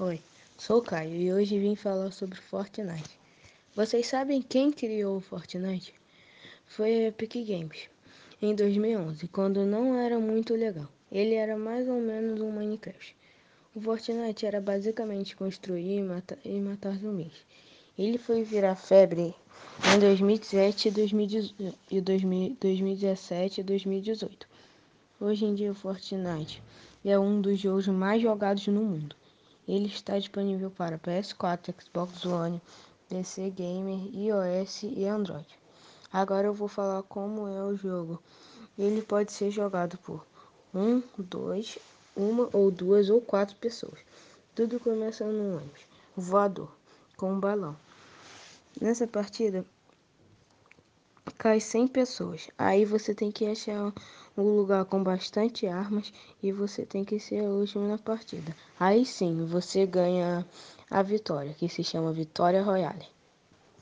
Oi, sou o Caio e hoje vim falar sobre Fortnite. Vocês sabem quem criou o Fortnite? Foi a Epic Games, em 2011, quando não era muito legal. Ele era mais ou menos um Minecraft. O Fortnite era basicamente construir e matar, e matar zumbis. Ele foi virar febre em 2017 e 2017 e 2018. Hoje em dia o Fortnite é um dos jogos mais jogados no mundo. Ele está disponível para PS4, Xbox One, PC Gamer, iOS e Android. Agora eu vou falar como é o jogo. Ele pode ser jogado por um, dois, uma ou duas ou quatro pessoas. Tudo começa no ônibus voador com um balão. Nessa partida cai 100 pessoas. Aí você tem que achar um lugar com bastante armas e você tem que ser o último na partida. Aí sim, você ganha a vitória, que se chama Vitória Royale.